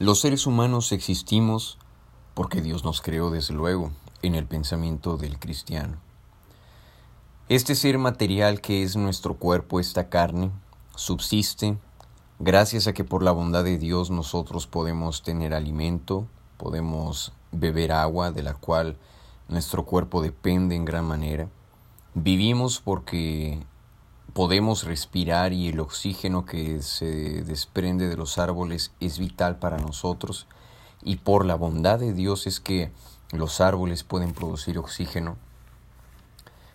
Los seres humanos existimos porque Dios nos creó desde luego en el pensamiento del cristiano. Este ser material que es nuestro cuerpo, esta carne, subsiste gracias a que por la bondad de Dios nosotros podemos tener alimento, podemos beber agua de la cual nuestro cuerpo depende en gran manera. Vivimos porque podemos respirar y el oxígeno que se desprende de los árboles es vital para nosotros y por la bondad de Dios es que los árboles pueden producir oxígeno.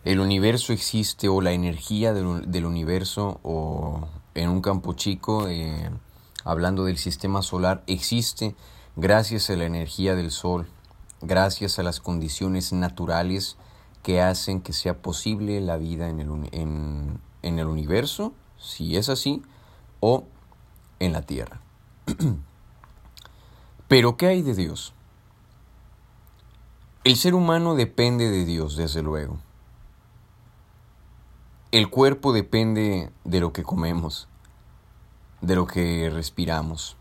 El universo existe o la energía del, universo o en un campo chico, eh, hablando del sistema solar, existe gracias a la energía del sol, gracias a las condiciones naturales que hacen que sea posible la vida en el, en, en el universo, si es así, o en la tierra. Pero ¿qué hay de Dios? El ser humano depende de Dios, desde luego. El cuerpo depende de lo que comemos, de lo que respiramos.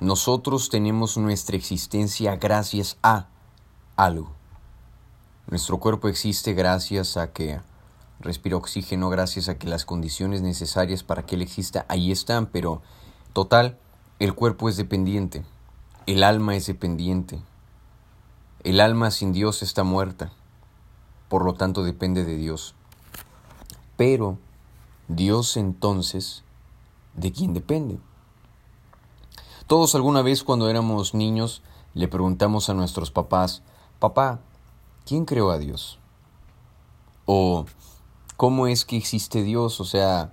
Nosotros tenemos nuestra existencia gracias a algo. Nuestro cuerpo existe gracias a que respira oxígeno gracias a que las condiciones necesarias para que él exista ahí están, pero total, el cuerpo es dependiente, el alma es dependiente. El alma sin Dios está muerta, por lo tanto depende de Dios. Pero Dios entonces, ¿de quién depende? Todos alguna vez cuando éramos niños le preguntamos a nuestros papás, papá, ¿quién creó a Dios? O cómo es que existe Dios, o sea,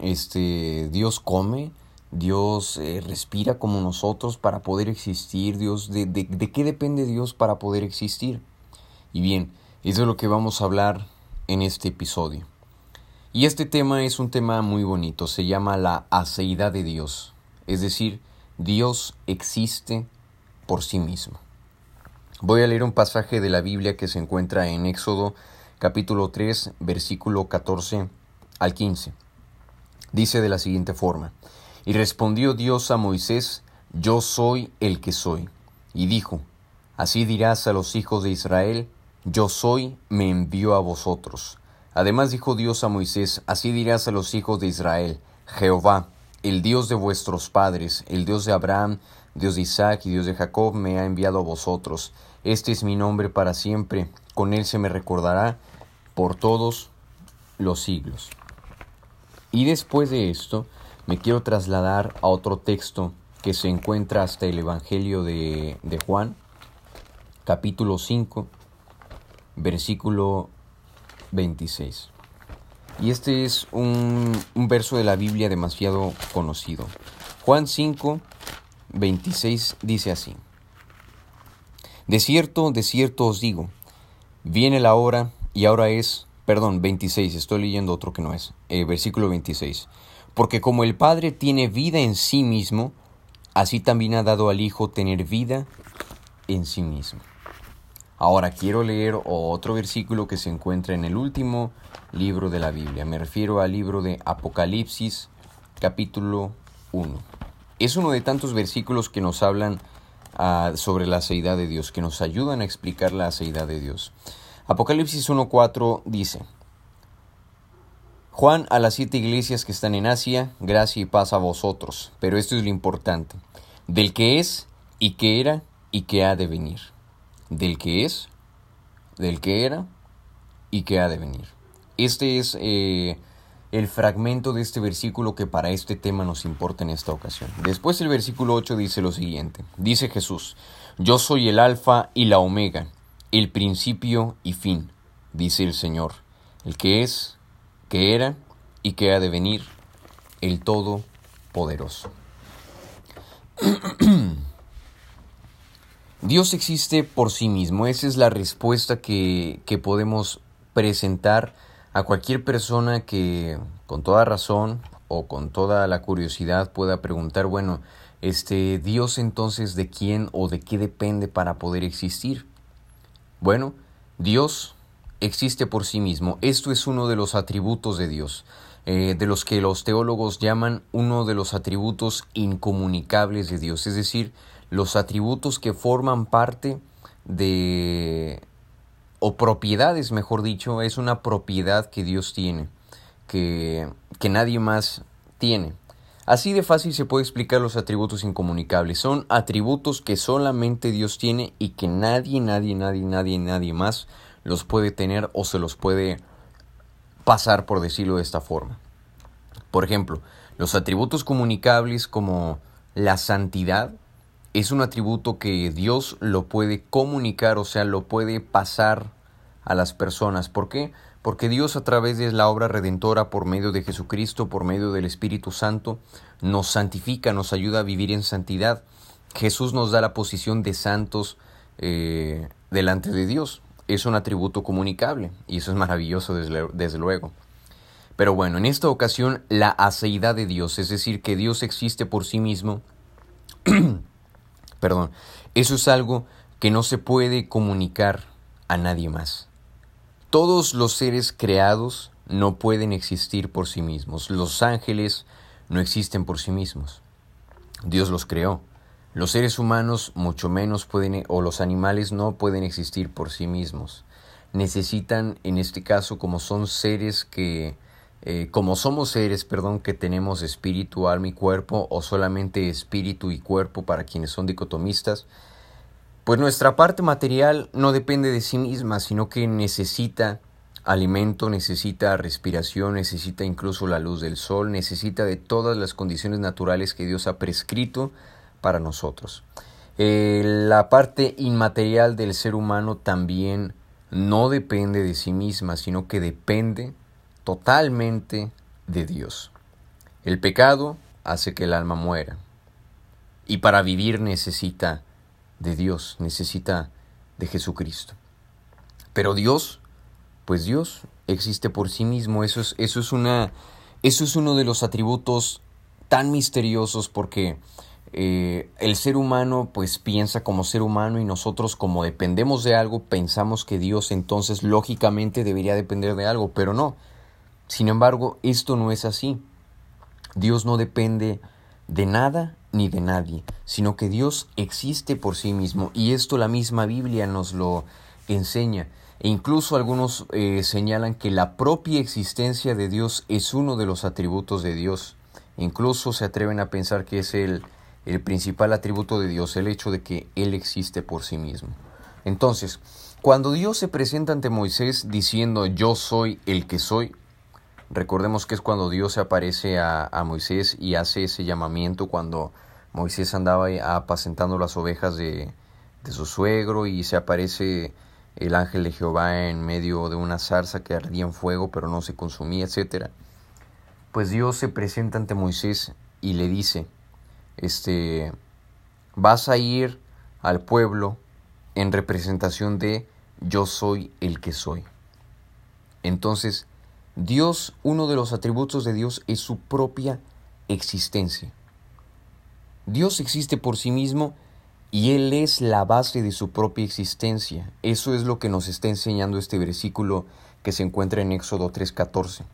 este, Dios come, Dios eh, respira como nosotros para poder existir, Dios, de, de, de qué depende Dios para poder existir? Y bien, eso es lo que vamos a hablar en este episodio. Y este tema es un tema muy bonito, se llama la aceidad de Dios, es decir, Dios existe por sí mismo. Voy a leer un pasaje de la Biblia que se encuentra en Éxodo capítulo 3, versículo 14 al 15. Dice de la siguiente forma, Y respondió Dios a Moisés, Yo soy el que soy. Y dijo, Así dirás a los hijos de Israel, Yo soy, me envió a vosotros. Además dijo Dios a Moisés, Así dirás a los hijos de Israel, Jehová, el Dios de vuestros padres, el Dios de Abraham, Dios de Isaac y Dios de Jacob, me ha enviado a vosotros. Este es mi nombre para siempre, con él se me recordará por todos los siglos. Y después de esto, me quiero trasladar a otro texto que se encuentra hasta el Evangelio de, Juan, capítulo 5, versículo 26. Y este es un, un, verso de la Biblia demasiado conocido. Juan 5, 26 dice así. De cierto, de cierto os digo, viene la hora y ahora es, perdón, 26, estoy leyendo otro que no es, eh, versículo 26. Porque como el Padre tiene vida en sí mismo, así también ha dado al Hijo tener vida en sí mismo. Ahora quiero leer otro versículo que se encuentra en el último libro de la Biblia. Me refiero al libro de Apocalipsis, capítulo 1. Es uno de tantos versículos que nos hablan ah, sobre la seidad de Dios, que nos ayudan a explicar la seidad de Dios. Apocalipsis 1.4 dice, Juan a las siete iglesias que están en Asia, gracia y paz a vosotros. Pero esto es lo importante, del que es y que era y que ha de venir. Del que es, del que era y que ha de venir. Este es eh, el fragmento de este versículo que para este tema nos importa en esta ocasión. Después el versículo 8 dice lo siguiente. Dice Jesús, yo soy el alfa y la omega el principio y fin, dice el Señor, el que es, que era y que ha de venir, el Todopoderoso. Dios existe por sí mismo, esa es la respuesta que, que podemos presentar a cualquier persona que con toda razón o con toda la curiosidad pueda preguntar, bueno, este Dios entonces de quién o de qué depende para poder existir? Bueno, Dios existe por sí mismo. Esto es uno de los atributos de Dios. eh, de los que los teólogos llaman uno de los atributos incomunicables de Dios, es decir, los atributos que forman parte de, o propiedades, mejor dicho, es una propiedad que Dios tiene, que, que nadie más tiene. Así de fácil se puede explicar los atributos incomunicables. Son atributos que solamente Dios tiene y que nadie, nadie, nadie, nadie, nadie más los puede tener o se los puede pasar, por decirlo de esta forma. Por ejemplo, los atributos comunicables como la santidad es un atributo que Dios lo puede comunicar, o sea, lo puede pasar a las personas. ¿Por qué? Porque Dios a través de la obra redentora por medio de Jesucristo, por medio del Espíritu Santo, nos santifica, nos ayuda a vivir en santidad. Jesús nos da la posición de santos eh, delante de Dios es un atributo comunicable y eso es maravilloso desde, luego. Pero bueno, en esta ocasión la aceidad de Dios, es decir, que Dios existe por sí mismo, perdón, eso es algo que no se puede comunicar a nadie más. Todos los seres creados no pueden existir por sí mismos. Los ángeles no existen por sí mismos. Dios los creó. Los seres humanos mucho menos pueden, o los animales no pueden existir por sí mismos. Necesitan, en este caso, como son seres que, eh, como somos seres, perdón, que tenemos espíritu, alma y cuerpo, o solamente espíritu y cuerpo para quienes son dicotomistas, pues nuestra parte material no depende de sí misma, sino que necesita alimento, necesita respiración, necesita incluso la luz del sol, necesita de todas las condiciones naturales que Dios ha prescrito para nosotros. Eh, la parte inmaterial del ser humano también no depende de sí misma, sino que depende totalmente de Dios. El pecado hace que el alma muera. Y para vivir necesita de Dios, necesita de Jesucristo. Pero Dios, pues Dios existe por sí mismo. Eso es, eso es, una, eso es uno de los atributos tan misteriosos porque eh, el ser humano pues piensa como ser humano y nosotros como dependemos de algo pensamos que Dios entonces lógicamente debería depender de algo, pero no. Sin embargo, esto no es así. Dios no depende de nada ni de nadie, sino que Dios existe por sí mismo y esto la misma Biblia nos lo enseña. E incluso algunos eh, señalan que la propia existencia de Dios es uno de los atributos de Dios. Incluso se atreven a pensar que es el el principal atributo de Dios, el hecho de que Él existe por sí mismo. Entonces, cuando Dios se presenta ante Moisés diciendo yo soy el que soy, recordemos que es cuando Dios se aparece a, Moisés y hace ese llamamiento cuando Moisés andaba apacentando las ovejas de, de su suegro y se aparece el ángel de Jehová en medio de una zarza que ardía en fuego pero no se consumía, etc. Pues Dios se presenta ante Moisés y le dice, este, vas a ir al pueblo en representación de yo soy el que soy. Entonces, Dios, uno de los atributos de Dios es su propia existencia. Dios existe por sí mismo y Él es la base de su propia existencia. Eso es lo que nos está enseñando este versículo que se encuentra en Éxodo 3:14.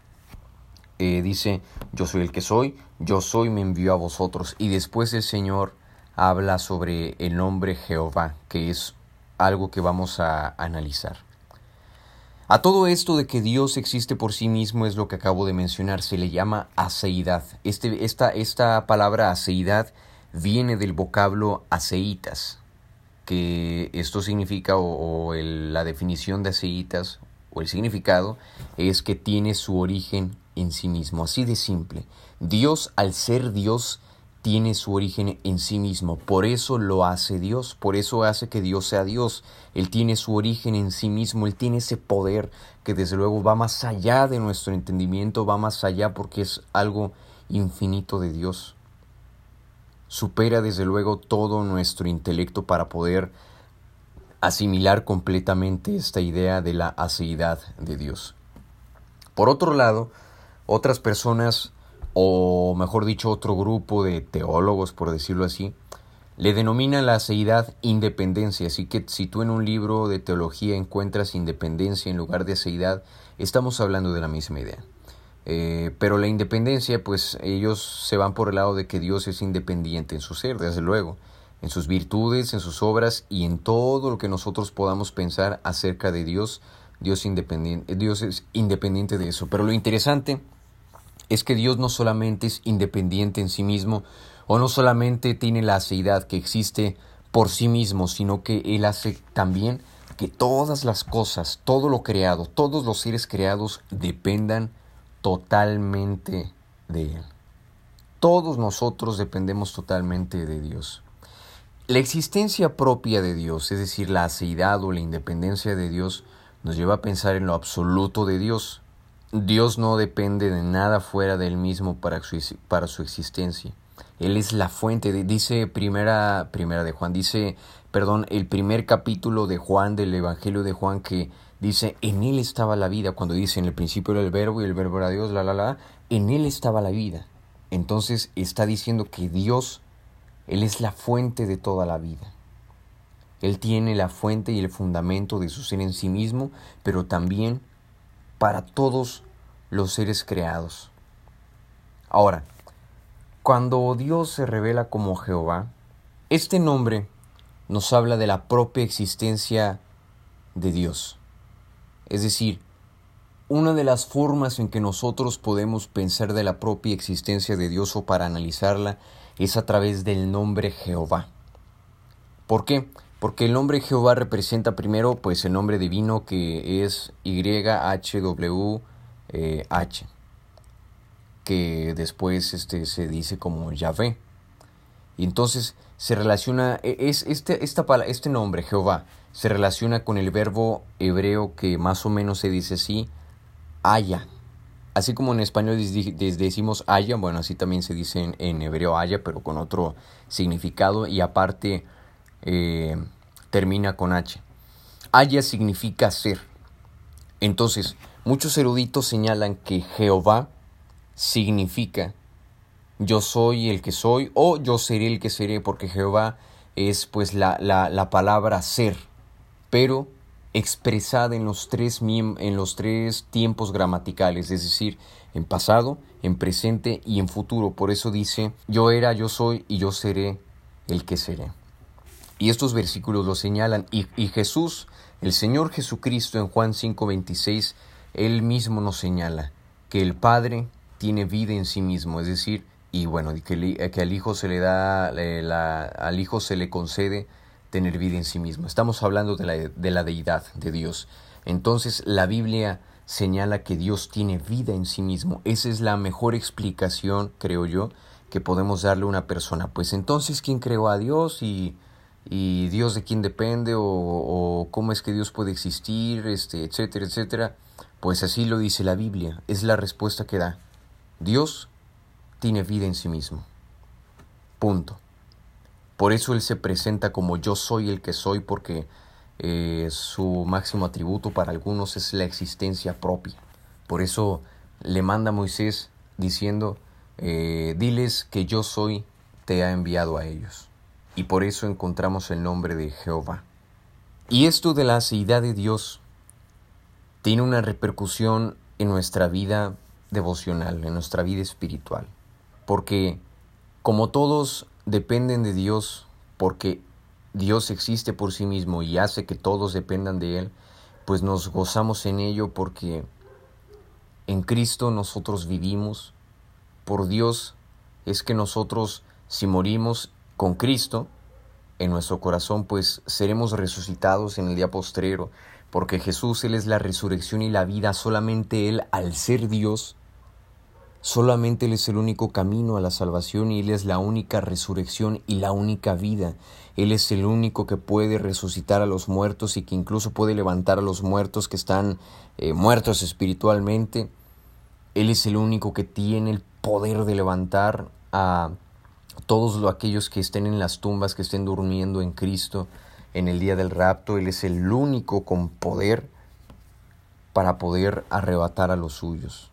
Eh, dice, yo soy el que soy, yo soy, me envió a vosotros. Y después el Señor habla sobre el nombre Jehová, que es algo que vamos a analizar. A todo esto de que Dios existe por sí mismo es lo que acabo de mencionar, se le llama aceidad. Este, esta, palabra aceidad viene del vocablo aceitas, que esto significa, o, la definición de aceitas, o el significado, es que tiene su origen en sí mismo, así de simple. Dios, al ser Dios, tiene su origen en sí mismo, por eso lo hace Dios, por eso hace que Dios sea Dios. Él tiene su origen en sí mismo, Él tiene ese poder que desde luego va más allá de nuestro entendimiento, va más allá porque es algo infinito de Dios. Supera desde luego todo nuestro intelecto para poder asimilar completamente esta idea de la aceidad de Dios. Por otro lado, otras personas, o mejor dicho, otro grupo de teólogos, por decirlo así, le denominan la aceidad independencia, así que si tú en un libro de teología encuentras independencia en lugar de aceidad, estamos hablando de la misma idea. Eh, pero la independencia, pues ellos se van por el lado de que Dios es independiente en su ser, desde luego, en sus virtudes, en sus obras y en todo lo que nosotros podamos pensar acerca de Dios. Dios, independiente, Dios es independiente de eso. Pero lo interesante es que Dios no solamente es independiente en sí mismo, o no solamente tiene la aceidad que existe por sí mismo, sino que Él hace también que todas las cosas, todo lo creado, todos los seres creados dependan totalmente de Él. Todos nosotros dependemos totalmente de Dios. La existencia propia de Dios, es decir, la aceidad o la independencia de Dios, nos lleva a pensar en lo absoluto de Dios. Dios no depende de nada fuera de Él mismo para su, para su existencia. Él es la fuente, dice primera, primera de Juan, dice, perdón, el primer capítulo de Juan, del Evangelio de Juan, que Dice, en Él estaba la vida, cuando dice en el principio era el verbo y el verbo era Dios, la, la, la, en Él estaba la vida. Entonces está diciendo que Dios, Él es la fuente de toda la vida. Él tiene la fuente y el fundamento de su ser en sí mismo, pero también para todos los seres creados. Ahora, cuando Dios se revela como Jehová, este nombre nos habla de la propia existencia de Dios. Es decir, una de las formas en que nosotros podemos pensar de la propia existencia de Dios o para analizarla es a través del nombre Jehová. ¿Por qué? Porque el nombre Jehová representa primero pues el nombre divino que es YHWH, eh, que después este, se dice como Yahvé. Y entonces se relaciona, e, es este, esta, este nombre, Jehová, se relaciona con el verbo hebreo que más o menos se dice así, haya. Así como en español decimos haya, bueno, así también se dice en, hebreo haya, pero con otro significado y aparte eh, termina con H. Haya significa ser. Entonces, muchos eruditos señalan que Jehová significa yo soy el que soy o yo seré el que seré, porque Jehová es pues la, la, palabra ser, pero expresada en los, tres, en los tres tiempos gramaticales, es decir, en pasado, en presente y en futuro. Por eso dice, yo era, yo soy y yo seré el que seré. Y estos versículos lo señalan. Y, y Jesús, el Señor Jesucristo en Juan 5:26, él mismo nos señala que el Padre tiene vida en sí mismo, es decir, y bueno, que, al hijo se le da, la, al hijo se le concede tener vida en sí mismo. Estamos hablando de la, de la deidad de Dios. Entonces la Biblia señala que Dios tiene vida en sí mismo. Esa es la mejor explicación, creo yo, que podemos darle a una persona. Pues entonces, ¿quién creó a Dios y, y Dios de quién depende o, cómo es que Dios puede existir, este, etcétera, etcétera? Pues así lo dice la Biblia. Es la respuesta que da. Dios tiene vida en sí mismo. Punto. Por eso Él se presenta como yo soy el que soy, porque eh, su máximo atributo para algunos es la existencia propia. Por eso le manda a Moisés diciendo, eh, diles que yo soy, te ha enviado a ellos. Y por eso encontramos el nombre de Jehová. Y esto de la aceidad de Dios tiene una repercusión en nuestra vida devocional, en nuestra vida espiritual porque como todos dependen de Dios, porque Dios existe por sí mismo y hace que todos dependan de Él, pues nos gozamos en ello porque en Cristo nosotros vivimos, por Dios es que nosotros si morimos con Cristo en nuestro corazón, pues seremos resucitados en el día postrero, porque Jesús, Él es la resurrección y la vida, solamente Él, al ser Dios, Solamente Él es el único camino a la salvación y Él es la única resurrección y la única vida. Él es el único que puede resucitar a los muertos y que incluso puede levantar a los muertos que están eh, muertos espiritualmente. Él es el único que tiene el poder de levantar a todos aquellos que estén en las tumbas, que estén durmiendo en Cristo en el día del rapto. Él es el único con poder para poder arrebatar a los suyos.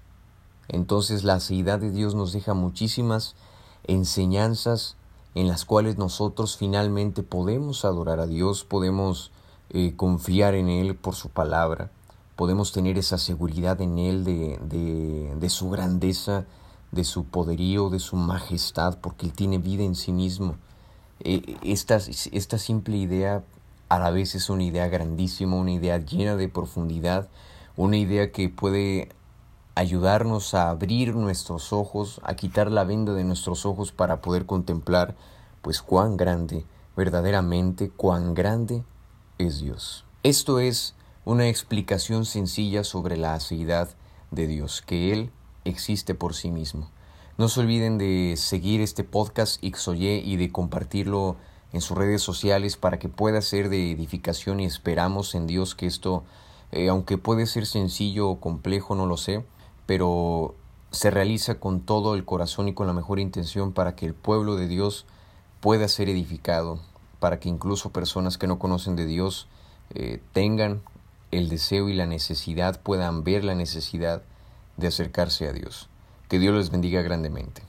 Entonces la aceidad de Dios nos deja muchísimas enseñanzas en las cuales nosotros finalmente podemos adorar a Dios, podemos eh, confiar en Él por su palabra, podemos tener esa seguridad en Él de, de su grandeza, de su poderío, de su majestad, porque Él tiene vida en sí mismo. E, esta, esta simple idea a la vez es una idea grandísima, una idea llena de profundidad, una idea que puede ayudarnos a abrir nuestros ojos, a quitar la venda de nuestros ojos para poder contemplar, pues cuán grande, verdaderamente cuán grande es Dios. Esto es una explicación sencilla sobre la aceidad de Dios, que Él existe por sí mismo. No se olviden de seguir este podcast Xoye y de compartirlo en sus redes sociales para que pueda ser de edificación y esperamos en Dios que esto, eh, aunque puede ser sencillo o complejo, no lo sé, pero se realiza con todo el corazón y con la mejor intención para que el pueblo de Dios pueda ser edificado, para que incluso personas que no conocen de Dios eh, tengan el deseo y la necesidad, puedan ver la necesidad de acercarse a Dios. Que Dios les bendiga grandemente.